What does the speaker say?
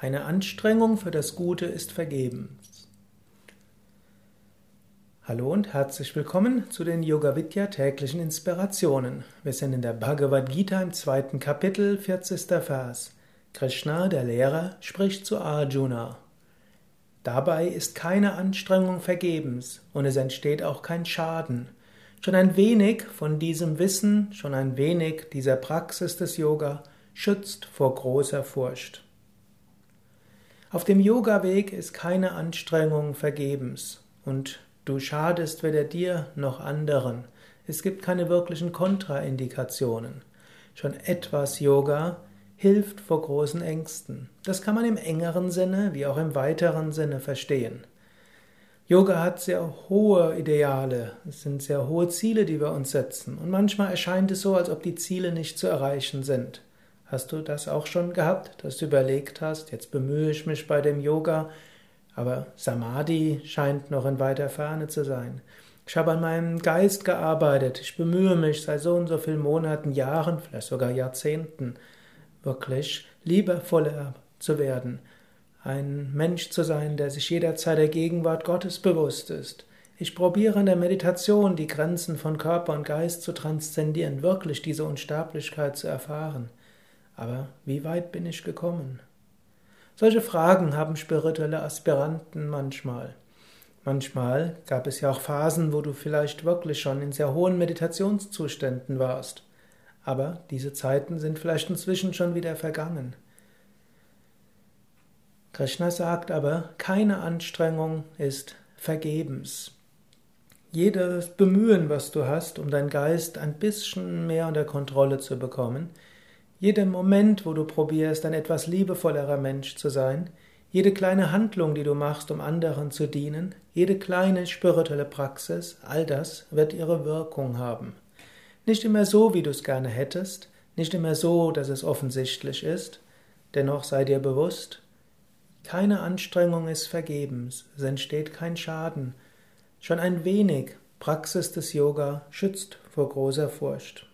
Keine Anstrengung für das Gute ist vergebens. Hallo und herzlich willkommen zu den Yoga Vidya täglichen Inspirationen. Wir sind in der Bhagavad Gita im zweiten Kapitel, 40. Vers. Krishna, der Lehrer, spricht zu Arjuna. Dabei ist keine Anstrengung vergebens und es entsteht auch kein Schaden. Schon ein wenig von diesem Wissen, schon ein wenig dieser Praxis des Yoga schützt vor großer Furcht. Auf dem Yoga-Weg ist keine Anstrengung vergebens und du schadest weder dir noch anderen. Es gibt keine wirklichen Kontraindikationen. Schon etwas Yoga hilft vor großen Ängsten. Das kann man im engeren Sinne wie auch im weiteren Sinne verstehen. Yoga hat sehr hohe Ideale, es sind sehr hohe Ziele, die wir uns setzen. Und manchmal erscheint es so, als ob die Ziele nicht zu erreichen sind. Hast du das auch schon gehabt, dass du überlegt hast, jetzt bemühe ich mich bei dem Yoga, aber Samadhi scheint noch in weiter Ferne zu sein. Ich habe an meinem Geist gearbeitet, ich bemühe mich seit so und so vielen Monaten, Jahren, vielleicht sogar Jahrzehnten, wirklich liebevoller zu werden, ein Mensch zu sein, der sich jederzeit der Gegenwart Gottes bewusst ist. Ich probiere in der Meditation die Grenzen von Körper und Geist zu transzendieren, wirklich diese Unsterblichkeit zu erfahren. Aber wie weit bin ich gekommen? Solche Fragen haben spirituelle Aspiranten manchmal. Manchmal gab es ja auch Phasen, wo du vielleicht wirklich schon in sehr hohen Meditationszuständen warst. Aber diese Zeiten sind vielleicht inzwischen schon wieder vergangen. Krishna sagt aber, keine Anstrengung ist vergebens. Jedes Bemühen, was du hast, um deinen Geist ein bisschen mehr unter Kontrolle zu bekommen, jeder Moment, wo du probierst, ein etwas liebevollerer Mensch zu sein, jede kleine Handlung, die du machst, um anderen zu dienen, jede kleine spirituelle Praxis, all das wird ihre Wirkung haben. Nicht immer so, wie du es gerne hättest, nicht immer so, dass es offensichtlich ist, dennoch sei dir bewusst, keine Anstrengung ist vergebens, es entsteht kein Schaden. Schon ein wenig Praxis des Yoga schützt vor großer Furcht.